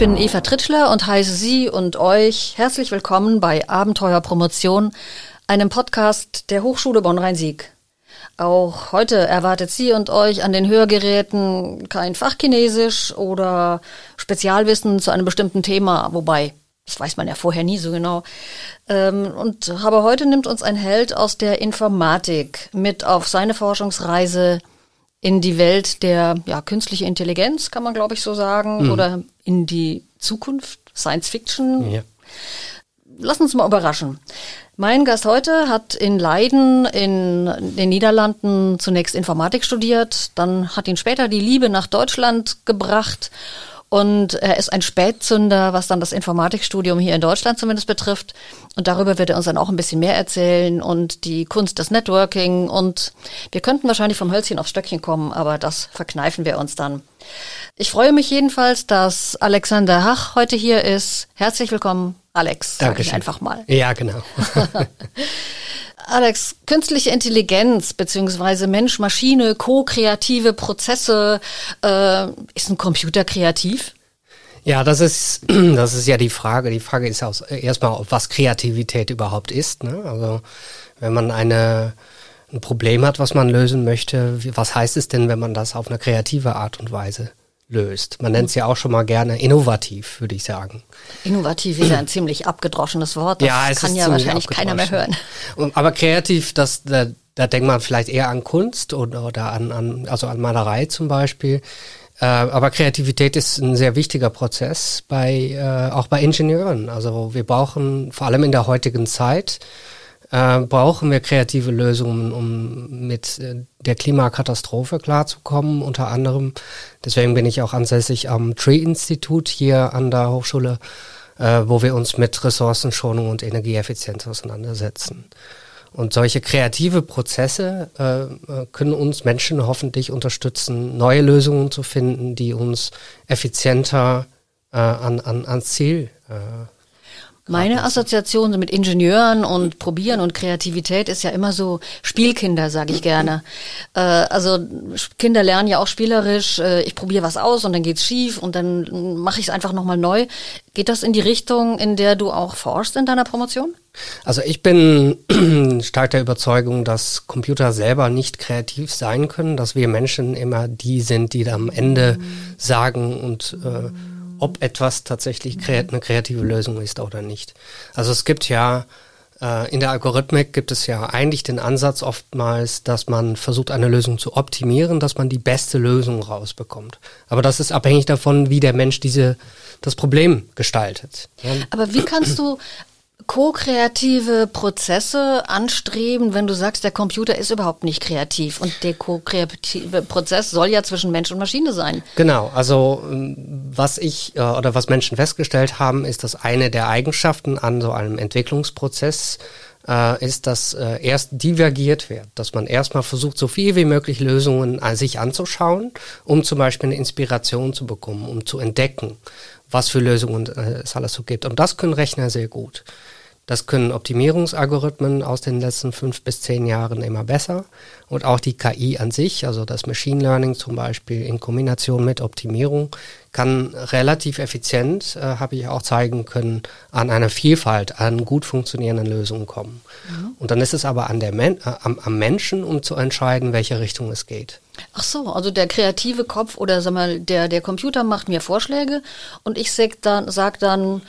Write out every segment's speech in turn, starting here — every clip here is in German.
bin Eva Tritschler und heiße Sie und euch herzlich willkommen bei Abenteuer Promotion, einem Podcast der Hochschule Bonn-Rhein-Sieg. Auch heute erwartet Sie und euch an den Hörgeräten kein Fachchinesisch oder Spezialwissen zu einem bestimmten Thema, wobei das weiß man ja vorher nie so genau. Ähm, und aber heute nimmt uns ein Held aus der Informatik mit auf seine Forschungsreise in die Welt der ja, künstlichen Intelligenz, kann man glaube ich so sagen, mhm. oder in die Zukunft, Science Fiction. Ja. Lass uns mal überraschen. Mein Gast heute hat in Leiden in den Niederlanden zunächst Informatik studiert, dann hat ihn später die Liebe nach Deutschland gebracht und er ist ein Spätzünder, was dann das Informatikstudium hier in Deutschland zumindest betrifft. Und darüber wird er uns dann auch ein bisschen mehr erzählen und die Kunst des Networking. Und wir könnten wahrscheinlich vom Hölzchen aufs Stöckchen kommen, aber das verkneifen wir uns dann. Ich freue mich jedenfalls, dass Alexander Hach heute hier ist. Herzlich willkommen, Alex. Danke einfach mal. Ja, genau. Alex, künstliche Intelligenz beziehungsweise Mensch-Maschine, ko-kreative Prozesse, äh, ist ein Computer kreativ? Ja, das ist, das ist ja die Frage. Die Frage ist ja erstmal, was Kreativität überhaupt ist. Ne? Also wenn man eine, ein Problem hat, was man lösen möchte, was heißt es denn, wenn man das auf eine kreative Art und Weise löst. Man nennt es ja auch schon mal gerne innovativ, würde ich sagen. Innovativ ist ja ein ziemlich abgedroschenes Wort. Das ja, es kann ja wahrscheinlich keiner mehr hören. aber kreativ, das, da, da denkt man vielleicht eher an Kunst oder, oder an, an, also an Malerei zum Beispiel. Äh, aber Kreativität ist ein sehr wichtiger Prozess bei, äh, auch bei Ingenieuren. Also wir brauchen vor allem in der heutigen Zeit äh, brauchen wir kreative Lösungen, um mit äh, der Klimakatastrophe klarzukommen, unter anderem. Deswegen bin ich auch ansässig am Tree-Institut hier an der Hochschule, äh, wo wir uns mit Ressourcenschonung und Energieeffizienz auseinandersetzen. Und solche kreative Prozesse äh, können uns Menschen hoffentlich unterstützen, neue Lösungen zu finden, die uns effizienter äh, an, an, ans Ziel äh, meine Assoziation mit Ingenieuren und Probieren und Kreativität ist ja immer so Spielkinder, sage ich gerne. Äh, also Kinder lernen ja auch spielerisch, äh, ich probiere was aus und dann geht's schief und dann mache ich es einfach nochmal neu. Geht das in die Richtung, in der du auch forschst in deiner Promotion? Also ich bin stark der Überzeugung, dass Computer selber nicht kreativ sein können, dass wir Menschen immer die sind, die da am Ende sagen und äh, ob etwas tatsächlich eine kreative Lösung ist oder nicht. Also es gibt ja äh, in der Algorithmik gibt es ja eigentlich den Ansatz oftmals, dass man versucht, eine Lösung zu optimieren, dass man die beste Lösung rausbekommt. Aber das ist abhängig davon, wie der Mensch diese, das Problem gestaltet. Aber wie kannst du ko-kreative Prozesse anstreben, wenn du sagst, der Computer ist überhaupt nicht kreativ. Und der ko-kreative Prozess soll ja zwischen Mensch und Maschine sein. Genau, also ähm, was ich äh, oder was Menschen festgestellt haben, ist, dass eine der Eigenschaften an so einem Entwicklungsprozess äh, ist, dass äh, erst divergiert wird, dass man erstmal versucht, so viel wie möglich Lösungen an sich anzuschauen, um zum Beispiel eine Inspiration zu bekommen, um zu entdecken, was für Lösungen es alles so gibt. Und das können Rechner sehr gut. Das können Optimierungsalgorithmen aus den letzten fünf bis zehn Jahren immer besser. Und auch die KI an sich, also das Machine Learning zum Beispiel in Kombination mit Optimierung, kann relativ effizient, äh, habe ich auch zeigen können, an einer Vielfalt an gut funktionierenden Lösungen kommen. Mhm. Und dann ist es aber an der Men äh, am, am Menschen, um zu entscheiden, welche Richtung es geht. Ach so, also der kreative Kopf oder sag mal, der, der Computer macht mir Vorschläge und ich sag dann, sag dann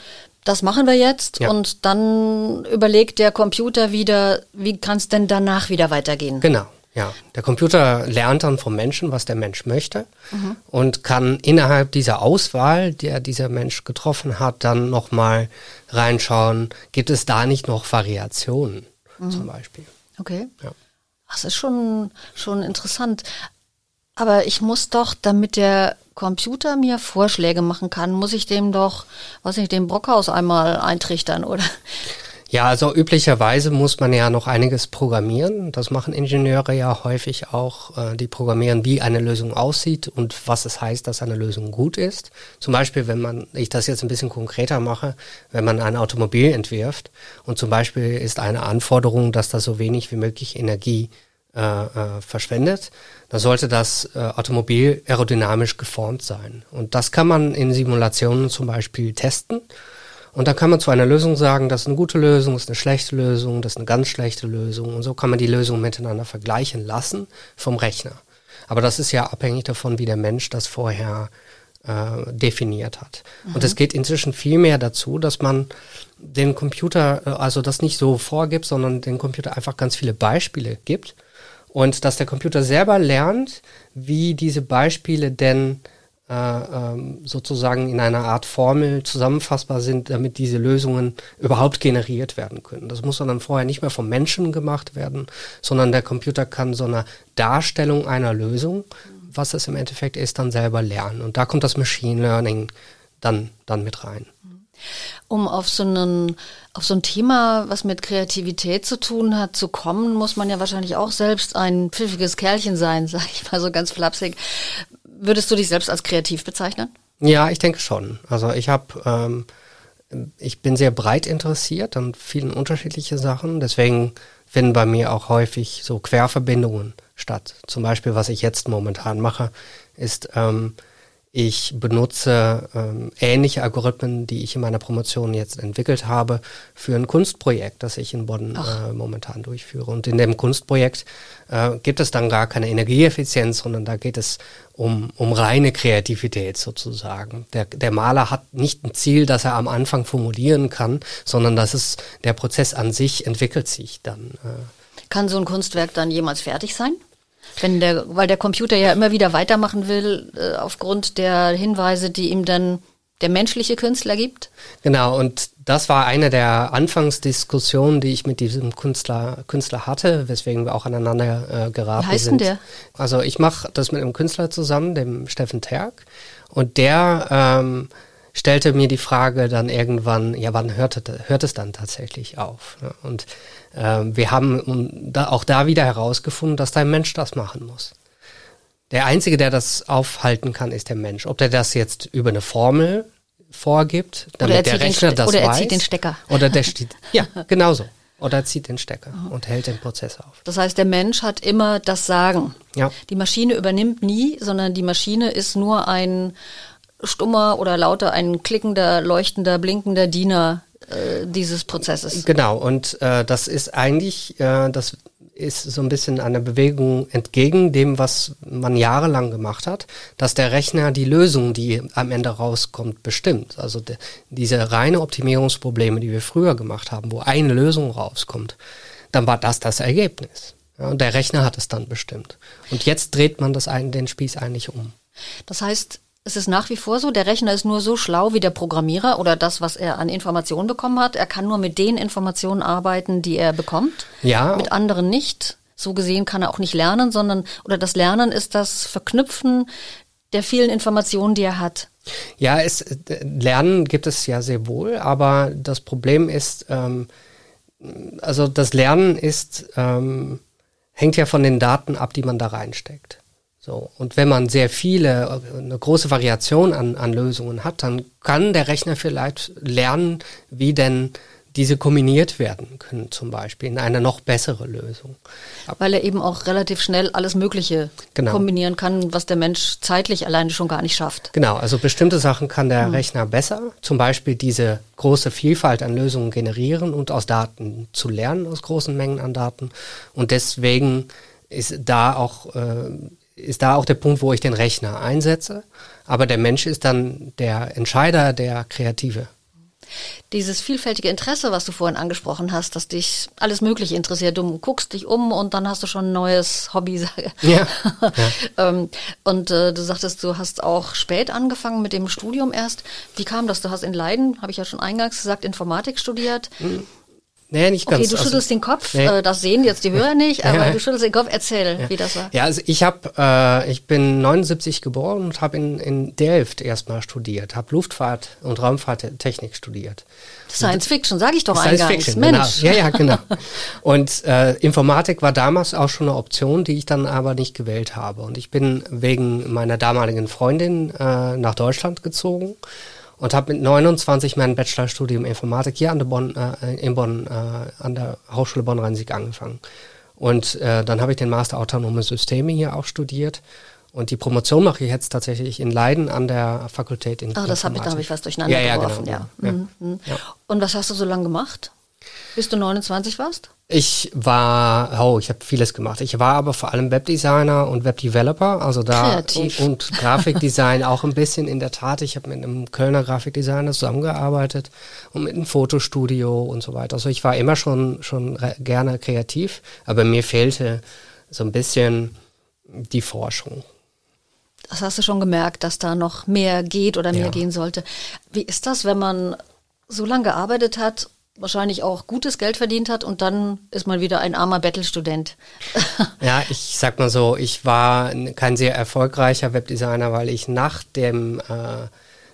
das machen wir jetzt ja. und dann überlegt der Computer wieder, wie kann es denn danach wieder weitergehen? Genau. Ja, der Computer lernt dann vom Menschen, was der Mensch möchte mhm. und kann innerhalb dieser Auswahl, der dieser Mensch getroffen hat, dann nochmal reinschauen, gibt es da nicht noch Variationen mhm. zum Beispiel. Okay. Ja. Das ist schon, schon interessant. Aber ich muss doch, damit der Computer mir Vorschläge machen kann, muss ich dem doch, was ich dem Brockhaus einmal eintrichtern, oder? Ja, also üblicherweise muss man ja noch einiges programmieren. Das machen Ingenieure ja häufig auch. Äh, die programmieren, wie eine Lösung aussieht und was es heißt, dass eine Lösung gut ist. Zum Beispiel, wenn man, ich das jetzt ein bisschen konkreter mache, wenn man ein Automobil entwirft und zum Beispiel ist eine Anforderung, dass da so wenig wie möglich Energie äh, äh, verschwendet, dann sollte das äh, Automobil aerodynamisch geformt sein. Und das kann man in Simulationen zum Beispiel testen. Und dann kann man zu einer Lösung sagen, das ist eine gute Lösung, das ist eine schlechte Lösung, das ist eine ganz schlechte Lösung. Und so kann man die Lösungen miteinander vergleichen lassen vom Rechner. Aber das ist ja abhängig davon, wie der Mensch das vorher äh, definiert hat. Mhm. Und es geht inzwischen viel mehr dazu, dass man den Computer, äh, also das nicht so vorgibt, sondern den Computer einfach ganz viele Beispiele gibt und dass der Computer selber lernt, wie diese Beispiele denn äh, ähm, sozusagen in einer Art Formel zusammenfassbar sind, damit diese Lösungen überhaupt generiert werden können. Das muss dann vorher nicht mehr vom Menschen gemacht werden, sondern der Computer kann so eine Darstellung einer Lösung, was es im Endeffekt ist, dann selber lernen. Und da kommt das Machine Learning dann, dann mit rein um auf so, einen, auf so ein Thema, was mit Kreativität zu tun hat, zu kommen, muss man ja wahrscheinlich auch selbst ein pfiffiges Kerlchen sein, sag ich mal so ganz flapsig. Würdest du dich selbst als kreativ bezeichnen? Ja, ich denke schon. Also ich habe, ähm, ich bin sehr breit interessiert an vielen unterschiedlichen Sachen. Deswegen finden bei mir auch häufig so Querverbindungen statt. Zum Beispiel, was ich jetzt momentan mache, ist ähm, ich benutze ähm, ähnliche Algorithmen, die ich in meiner Promotion jetzt entwickelt habe, für ein Kunstprojekt, das ich in Bonn äh, momentan durchführe. Und in dem Kunstprojekt äh, gibt es dann gar keine Energieeffizienz, sondern da geht es um, um reine Kreativität sozusagen. Der, der Maler hat nicht ein Ziel, das er am Anfang formulieren kann, sondern dass es der Prozess an sich entwickelt sich dann. Äh. Kann so ein Kunstwerk dann jemals fertig sein? Wenn der, weil der Computer ja immer wieder weitermachen will, äh, aufgrund der Hinweise, die ihm dann der menschliche Künstler gibt? Genau, und das war eine der Anfangsdiskussionen, die ich mit diesem Künstler, Künstler hatte, weswegen wir auch aneinander äh, geraten sind. Wie heißt sind. denn der? Also ich mache das mit einem Künstler zusammen, dem Steffen Terk, und der ähm, stellte mir die Frage dann irgendwann, ja, wann hört, hört es dann tatsächlich auf? Ja, und wir haben auch da wieder herausgefunden, dass dein Mensch das machen muss. Der Einzige, der das aufhalten kann, ist der Mensch. Ob der das jetzt über eine Formel vorgibt, damit der Rechner das oder weiß. Oder er zieht den Stecker. Oder der steht, ja, genauso. Oder er zieht den Stecker und hält den Prozess auf. Das heißt, der Mensch hat immer das Sagen. Ja. Die Maschine übernimmt nie, sondern die Maschine ist nur ein stummer oder lauter, ein klickender, leuchtender, blinkender Diener äh, dieses Prozesses. Genau, und äh, das ist eigentlich, äh, das ist so ein bisschen eine Bewegung entgegen dem, was man jahrelang gemacht hat, dass der Rechner die Lösung, die am Ende rauskommt, bestimmt. Also de, diese reine Optimierungsprobleme, die wir früher gemacht haben, wo eine Lösung rauskommt, dann war das das Ergebnis. Ja, und der Rechner hat es dann bestimmt. Und jetzt dreht man das ein, den Spieß eigentlich um. Das heißt, es ist nach wie vor so, der Rechner ist nur so schlau wie der Programmierer oder das, was er an Informationen bekommen hat. Er kann nur mit den Informationen arbeiten, die er bekommt. Ja. Mit anderen nicht. So gesehen kann er auch nicht lernen, sondern, oder das Lernen ist das Verknüpfen der vielen Informationen, die er hat. Ja, es, Lernen gibt es ja sehr wohl, aber das Problem ist, ähm, also das Lernen ist, ähm, hängt ja von den Daten ab, die man da reinsteckt. So, und wenn man sehr viele, eine große Variation an, an Lösungen hat, dann kann der Rechner vielleicht lernen, wie denn diese kombiniert werden können, zum Beispiel in eine noch bessere Lösung. Weil er eben auch relativ schnell alles Mögliche genau. kombinieren kann, was der Mensch zeitlich alleine schon gar nicht schafft. Genau, also bestimmte Sachen kann der hm. Rechner besser, zum Beispiel diese große Vielfalt an Lösungen generieren und aus Daten zu lernen, aus großen Mengen an Daten. Und deswegen ist da auch äh, ist da auch der Punkt, wo ich den Rechner einsetze. Aber der Mensch ist dann der Entscheider, der Kreative. Dieses vielfältige Interesse, was du vorhin angesprochen hast, dass dich alles Mögliche interessiert. Du guckst dich um und dann hast du schon ein neues Hobby. Ja. ja. Ähm, und äh, du sagtest, du hast auch spät angefangen mit dem Studium erst. Wie kam das? Du hast in Leiden, habe ich ja schon eingangs gesagt, Informatik studiert. Mhm. Nee, nicht ganz. Okay, du also, schüttelst den Kopf. Nee. Äh, das sehen jetzt die Hörer nicht, aber du schüttelst den Kopf. Erzähl, ja. wie das war. Ja, also ich habe, äh, ich bin 79 geboren und habe in, in Delft erstmal studiert, habe Luftfahrt und Raumfahrttechnik studiert. Science Fiction, sage ich doch Science eingangs. Fiction, Mensch. Genau. Ja, ja, genau. und äh, Informatik war damals auch schon eine Option, die ich dann aber nicht gewählt habe. Und ich bin wegen meiner damaligen Freundin äh, nach Deutschland gezogen und habe mit 29 mein Bachelorstudium Informatik hier an der Bonn, äh, in Bonn, äh, an der Hochschule Bonn-Rhein-Sieg angefangen. Und äh, dann habe ich den Master Autonome Systeme hier auch studiert. Und die Promotion mache ich jetzt tatsächlich in Leiden an der Fakultät in Ah, das habe ich, da habe ich was durcheinander ja, ja, geworfen, genau, ja. ja. Mhm, mhm. Und was hast du so lange gemacht? Bis du 29 warst? Ich war, oh, ich habe vieles gemacht. Ich war aber vor allem Webdesigner und Webdeveloper, also da Kreativ. und, und Grafikdesign auch ein bisschen in der Tat. Ich habe mit einem Kölner Grafikdesigner zusammengearbeitet und mit einem Fotostudio und so weiter. Also ich war immer schon schon gerne kreativ, aber mir fehlte so ein bisschen die Forschung. Das hast du schon gemerkt, dass da noch mehr geht oder mehr Ja. gehen sollte. Wie ist das, wenn man so lange gearbeitet hat, wahrscheinlich auch gutes Geld verdient hat und dann ist man wieder ein armer Bettelstudent? Ja, ich sag mal so, ich war kein sehr erfolgreicher Webdesigner, weil ich nach dem äh,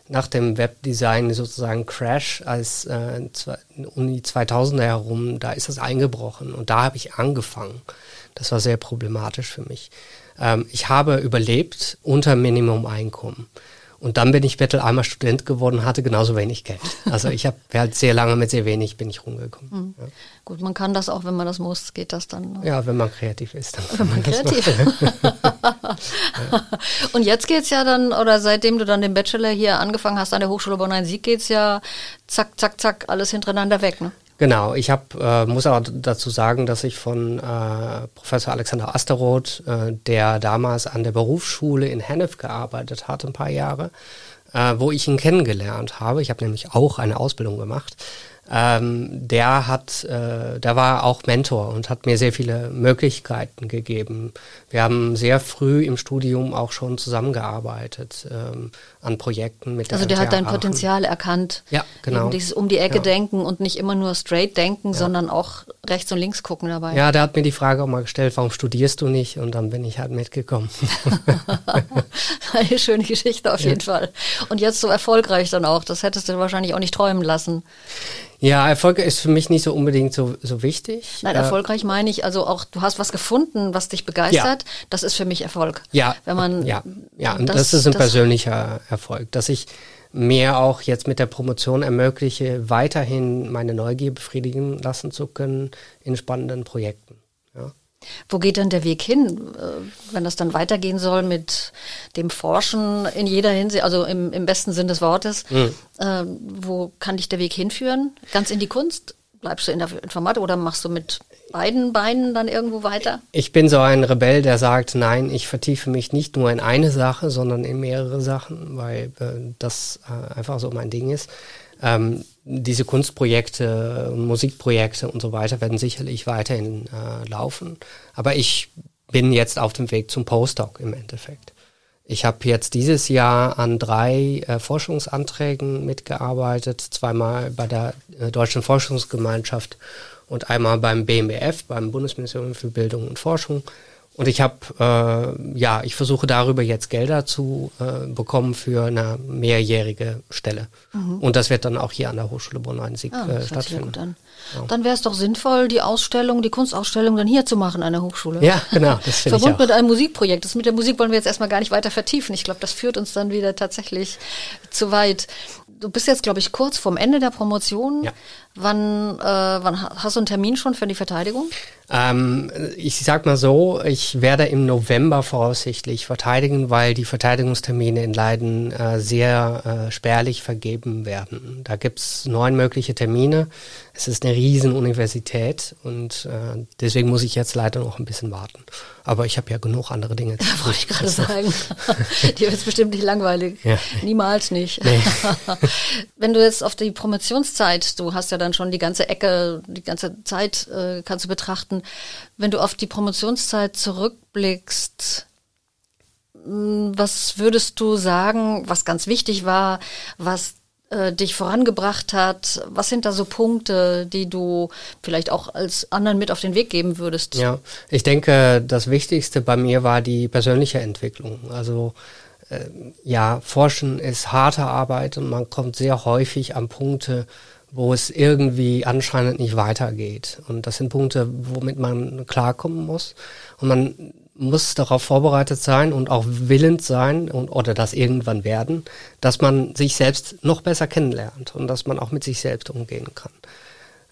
nach dem Webdesign sozusagen Crash als äh, um die 2000er herum, da ist es eingebrochen und da habe ich angefangen. Das war sehr problematisch für mich. Ähm, ich habe überlebt unter Minimum-Einkommen. Und dann bin ich Betteleimer Student geworden, hatte genauso wenig Geld. Also ich habe halt sehr lange mit sehr wenig bin ich rumgekommen. Ja. Gut, man kann das auch, wenn man das muss, geht das dann. ja, wenn man kreativ ist. Dann Wenn man kreativ. Und jetzt geht's ja dann, oder seitdem du dann den Bachelor hier angefangen hast an der Hochschule Bonn-Rhein-Sieg, geht's ja zack, zack, zack, alles hintereinander weg, ne? Genau, ich hab, äh, muss aber dazu sagen, dass ich von äh, Professor Alexander Asteroth, äh, der damals an der Berufsschule in Hennef gearbeitet hat, ein paar Jahre, äh, wo ich ihn kennengelernt habe. Ich habe nämlich auch eine Ausbildung gemacht. Ähm, der hat, äh, der war auch Mentor und hat mir sehr viele Möglichkeiten gegeben. Wir haben sehr früh im Studium auch schon zusammengearbeitet ähm, an Projekten mit Also der der hat dein MTA Aachen. Potenzial erkannt. Ja, genau. Eben dieses um die Ecke Ja. denken und nicht immer nur straight denken, sondern auch rechts und links gucken dabei. Ja, der hat mir die Frage auch mal gestellt, warum studierst du nicht? Und dann bin ich halt mitgekommen. Eine schöne Geschichte auf jeden Fall. Und jetzt so erfolgreich dann auch. Das hättest du wahrscheinlich auch nicht träumen lassen. ja, Erfolg ist für mich nicht so unbedingt so, so wichtig. Nein, Äh, erfolgreich meine ich, also auch, du hast was gefunden, was dich begeistert. Das ist für mich Erfolg. Ja, Wenn man, ja, ja, und das, ist ein persönlicher Erfolg, dass ich mir auch jetzt mit der Promotion ermögliche, weiterhin meine Neugier befriedigen lassen zu können in spannenden Projekten. Ja. Wo geht dann der Weg hin, äh, wenn das dann weitergehen soll mit dem Forschen in jeder Hinsicht, also im, im besten Sinn des Wortes? Mhm. Äh, wo kann dich der Weg hinführen? Ganz in die Kunst? Bleibst du in der Informatik oder machst du mit beiden Beinen dann irgendwo weiter? Ich bin so ein Rebell, der sagt, nein, ich vertiefe mich nicht nur in eine Sache, sondern in mehrere Sachen, weil äh, das äh, einfach so mein Ding ist. Ähm, diese Kunstprojekte Musikprojekte und so weiter werden sicherlich weiterhin äh, laufen. Aber ich bin jetzt auf dem Weg zum Postdoc im Endeffekt. Ich habe jetzt dieses Jahr an drei äh, Forschungsanträgen mitgearbeitet, zweimal bei der äh, Deutschen Forschungsgemeinschaft und einmal beim BMBF, beim Bundesministerium für Bildung und Forschung. Und ich habe, äh, ja, ich versuche darüber jetzt Gelder zu äh, bekommen für eine mehrjährige Stelle. Und das wird dann auch hier an der Hochschule Bonn-Rhein-Sieg Ah, äh, ja stattfinden. gut an. Dann wäre es doch sinnvoll, die Ausstellung, die Kunstausstellung dann hier zu machen an der Hochschule. Ja, genau, das finde ich Verbunden auch. mit einem Musikprojekt. Das mit der Musik wollen wir jetzt erstmal gar nicht weiter vertiefen. Ich glaube, das führt uns dann wieder tatsächlich zu weit. Du bist jetzt, glaube ich, kurz vorm Ende der Promotion. Ja. Wann, äh, wann ha- hast du einen Termin schon für die Verteidigung? Ähm, ich sag mal so, ich werde im November voraussichtlich verteidigen, weil die Verteidigungstermine in Leiden äh, sehr äh, spärlich vergeben werden. Da gibt's neun mögliche Termine. Es ist eine riesen Universität und äh, deswegen muss ich jetzt leider noch ein bisschen warten. Aber ich habe ja genug andere Dinge zu tun. Wollte ich gerade sagen. Dir wird bestimmt nicht langweilig. Ja. Niemals nicht. Nee. Wenn du jetzt auf die Promotionszeit, du hast ja dann schon die ganze Ecke, die ganze Zeit äh, kannst du betrachten. Wenn du auf die Promotionszeit zurückblickst, mh, was würdest du sagen, was ganz wichtig war, was äh, dich vorangebracht hat? Was sind da so Punkte, die du vielleicht auch als anderen mit auf den Weg geben würdest? Ja, ich denke, das Wichtigste bei mir war die persönliche Entwicklung. Also äh, ja, Forschen ist harte Arbeit und man kommt sehr häufig an Punkte, wo es irgendwie anscheinend nicht weitergeht. Und das sind Punkte, womit man klarkommen muss. Und man muss darauf vorbereitet sein und auch willend sein und, oder das irgendwann werden, dass man sich selbst noch besser kennenlernt und dass man auch mit sich selbst umgehen kann.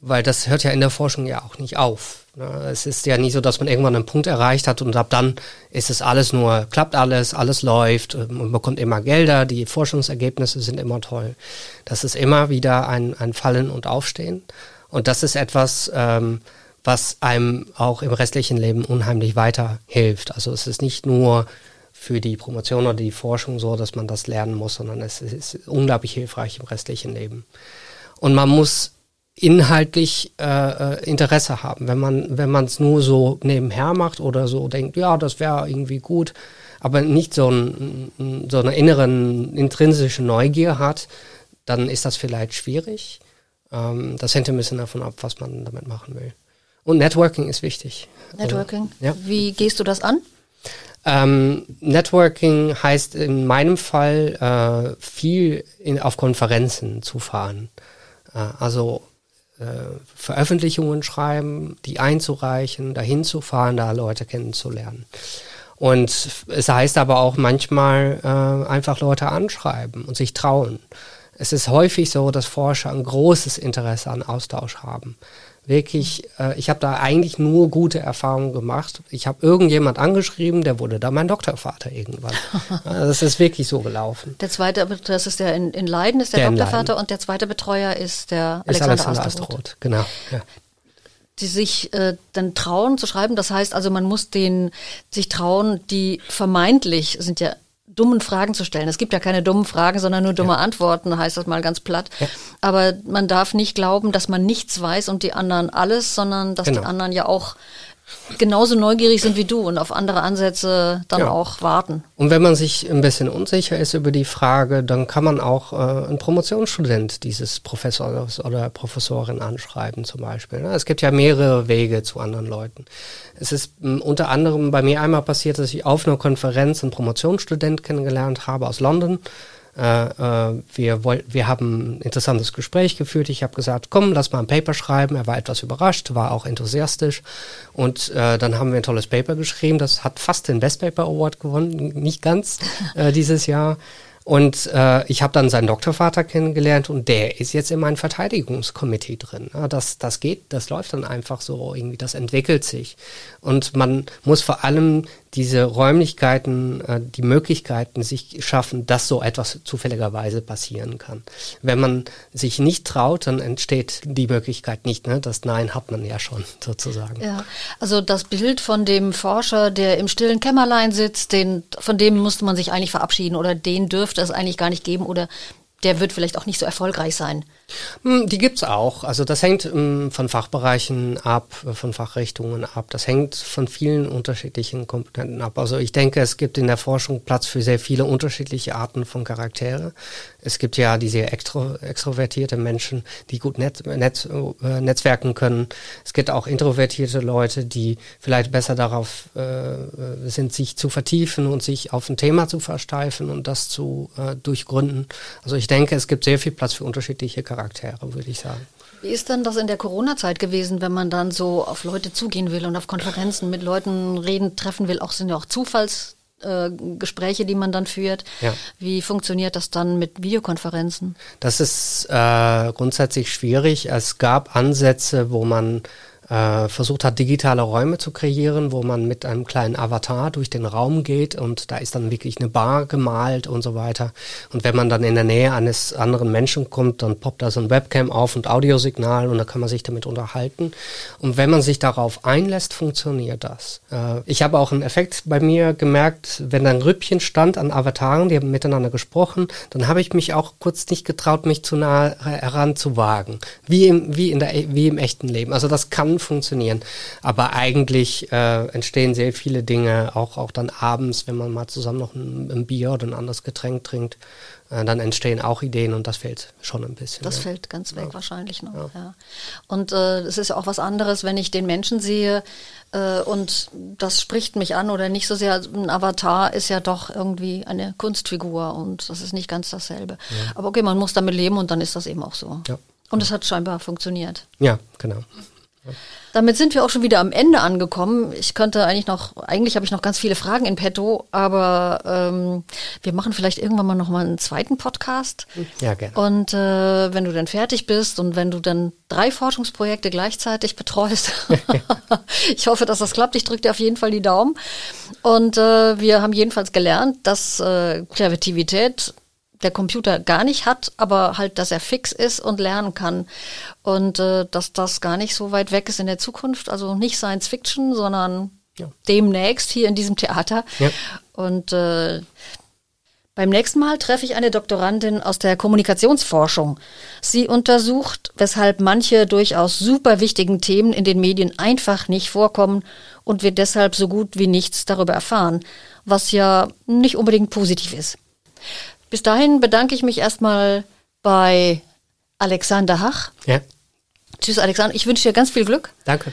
Weil das hört ja in der Forschung ja auch nicht auf. Ne? Es ist ja nicht so, dass man irgendwann einen Punkt erreicht hat und ab dann ist es alles nur, klappt alles, alles läuft, man bekommt immer Gelder, die Forschungsergebnisse sind immer toll. Das ist immer wieder ein, ein Fallen und Aufstehen. Und das ist etwas, ähm, was einem auch im restlichen Leben unheimlich weiterhilft. Also es ist nicht nur für die Promotion oder die Forschung so, dass man das lernen muss, sondern es ist unglaublich hilfreich im restlichen Leben. Und man muss inhaltlich äh, äh, Interesse haben. Wenn man wenn man es nur so nebenher macht oder so denkt, ja, das wäre irgendwie gut, aber nicht so, ein, so eine inneren intrinsische Neugier hat, dann ist das vielleicht schwierig. Ähm, das hängt ein bisschen davon ab, was man damit machen will. Und Networking ist wichtig. Also, Networking. Also, ja. Wie gehst du das an? Ähm, Networking heißt in meinem Fall äh, viel in, auf Konferenzen zu fahren. Äh, also Veröffentlichungen schreiben, die einzureichen, dahin zu fahren, da Leute kennenzulernen. Und es heißt aber auch manchmal äh, einfach Leute anschreiben und sich trauen. Es ist häufig so, dass Forscher ein großes Interesse an Austausch haben wirklich, äh, ich habe da eigentlich nur gute Erfahrungen gemacht. Ich habe irgendjemand angeschrieben, der wurde da mein Doktorvater irgendwann. das ist wirklich so gelaufen. Der zweite, das ist der in, in Leiden, ist der, der Doktorvater und der zweite Betreuer ist der ist Alexander, Alexander Astroth. Genau. Ja. Die sich äh, dann trauen zu schreiben, das heißt also, man muss den sich trauen, die vermeintlich sind ja dummen Fragen zu stellen. Es gibt ja keine dummen Fragen, sondern nur dumme ja. Antworten, heißt das mal ganz platt. Ja. Aber man darf nicht glauben, dass man nichts weiß und die anderen alles, sondern dass genau. die anderen ja auch genauso neugierig sind wie du und auf andere Ansätze dann ja. auch warten. Und wenn man sich ein bisschen unsicher ist über die Frage, dann kann man auch äh, einen Promotionsstudent dieses Professors oder Professorin anschreiben zum Beispiel. Ne? Es gibt ja mehrere Wege zu anderen Leuten. Es ist m, unter anderem bei mir einmal passiert, dass ich auf einer Konferenz einen Promotionsstudent kennengelernt habe aus London wir, woll, wir haben ein interessantes Gespräch geführt. Ich habe gesagt, komm, lass mal ein Paper schreiben. Er war etwas überrascht, war auch enthusiastisch. Und äh, dann haben wir ein tolles Paper geschrieben. Das hat fast den Best Paper Award gewonnen, nicht ganz äh, dieses Jahr. Und äh, ich habe dann seinen Doktorvater kennengelernt und der ist jetzt in meinem Verteidigungskomitee drin. Ja, das, das geht, das läuft dann einfach so irgendwie, das entwickelt sich. Und man muss vor allem diese Räumlichkeiten, äh, die Möglichkeiten sich schaffen, dass so etwas zufälligerweise passieren kann. Wenn man sich nicht traut, dann entsteht die Möglichkeit nicht. Ne? Das Nein hat man ja schon sozusagen. Ja, also das Bild von dem Forscher, der im stillen Kämmerlein sitzt, den, von dem musste man sich eigentlich verabschieden oder den dürfte es eigentlich gar nicht geben oder der wird vielleicht auch nicht so erfolgreich sein. Hm, die gibt's auch. Also das hängt ähm, von Fachbereichen ab, äh, von Fachrichtungen ab. Das hängt von vielen unterschiedlichen Komponenten ab. Also ich denke, es gibt in der Forschung Platz für sehr viele unterschiedliche Arten von Charaktere. Es gibt ja diese extro extrovertierte Menschen, die gut Netz, Netz, äh, netzwerken können. Es gibt auch introvertierte Leute, die vielleicht besser darauf äh, sind, sich zu vertiefen und sich auf ein Thema zu versteifen und das zu äh, durchgründen. Also ich denke, es gibt sehr viel Platz für unterschiedliche Charaktere. Charaktere, würde ich sagen. Wie ist denn das in der Corona-Zeit gewesen, wenn man dann so auf Leute zugehen will und auf Konferenzen mit Leuten reden, treffen will? Auch sind ja auch Zufallsgespräche, äh, die man dann führt. Ja. Wie funktioniert das dann mit Videokonferenzen? Das ist äh, grundsätzlich schwierig. Es gab Ansätze, wo man äh, versucht hat, digitale Räume zu kreieren, wo man mit einem kleinen Avatar durch den Raum geht und da ist dann wirklich eine Bar gemalt und so weiter. Und wenn man dann in der Nähe eines anderen Menschen kommt, dann poppt da so ein Webcam auf und Audiosignal und da kann man sich damit unterhalten. Und wenn man sich darauf einlässt, funktioniert das. Äh, ich habe auch einen Effekt bei mir gemerkt, wenn da ein Rüppchen stand an Avataren, die haben miteinander gesprochen, dann habe ich mich auch kurz nicht getraut, mich zu nah heranzuwagen. Wie im, wie in der, wie im echten Leben. Also das kann funktionieren. Aber eigentlich äh, entstehen sehr viele Dinge, auch, auch dann abends, wenn man mal zusammen noch ein, ein Bier oder ein anderes Getränk trinkt, äh, dann entstehen auch Ideen und das fällt schon ein bisschen. Das ja. fällt ganz weg ja. wahrscheinlich noch. Ja. ja. Und äh, es ist ja auch was anderes, wenn ich den Menschen sehe äh, und das spricht mich an oder nicht so sehr. Ein Avatar ist ja doch irgendwie eine Kunstfigur und das ist nicht ganz dasselbe. Aber okay, man muss damit leben und dann ist das eben auch so. Ja. Und es hat scheinbar funktioniert. Ja, genau. Damit sind wir auch schon wieder am Ende angekommen. Ich könnte eigentlich noch, eigentlich habe ich noch ganz viele Fragen in petto, aber ähm, wir machen vielleicht irgendwann mal noch mal einen zweiten Podcast. Ja, gerne. Und äh, wenn du dann fertig bist und wenn du dann drei Forschungsprojekte gleichzeitig betreust, ich hoffe, dass das klappt. Ich drücke dir auf jeden Fall die Daumen. Und äh, wir haben jedenfalls gelernt, dass äh, Kreativität der Computer gar nicht hat, aber halt, dass er fix ist und lernen kann. Und äh, dass das gar nicht so weit weg ist in der Zukunft. Also nicht Science Fiction, sondern ja. demnächst hier in diesem Theater. Ja. Und äh, beim nächsten Mal treffe ich eine Doktorandin aus der Kommunikationsforschung. Sie untersucht, weshalb manche durchaus super wichtigen Themen in den Medien einfach nicht vorkommen und wir deshalb so gut wie nichts darüber erfahren, was ja nicht unbedingt positiv ist. Bis dahin bedanke ich mich erstmal bei Alexander Hach. Ja. Tschüss, Alexander. Ich wünsche dir ganz viel Glück. Danke.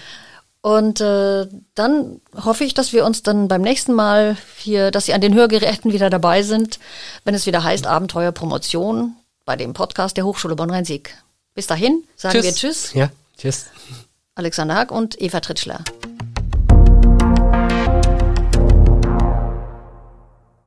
Und äh, dann hoffe ich, dass wir uns dann beim nächsten Mal hier, dass Sie an den Hörgeräten wieder dabei sind, wenn es wieder heißt Abenteuer Promotion bei dem Podcast der Hochschule Bonn-Rhein-Sieg. Bis dahin sagen tschüss. wir Tschüss. Ja, Tschüss. Alexander Hack und Eva Tritschler.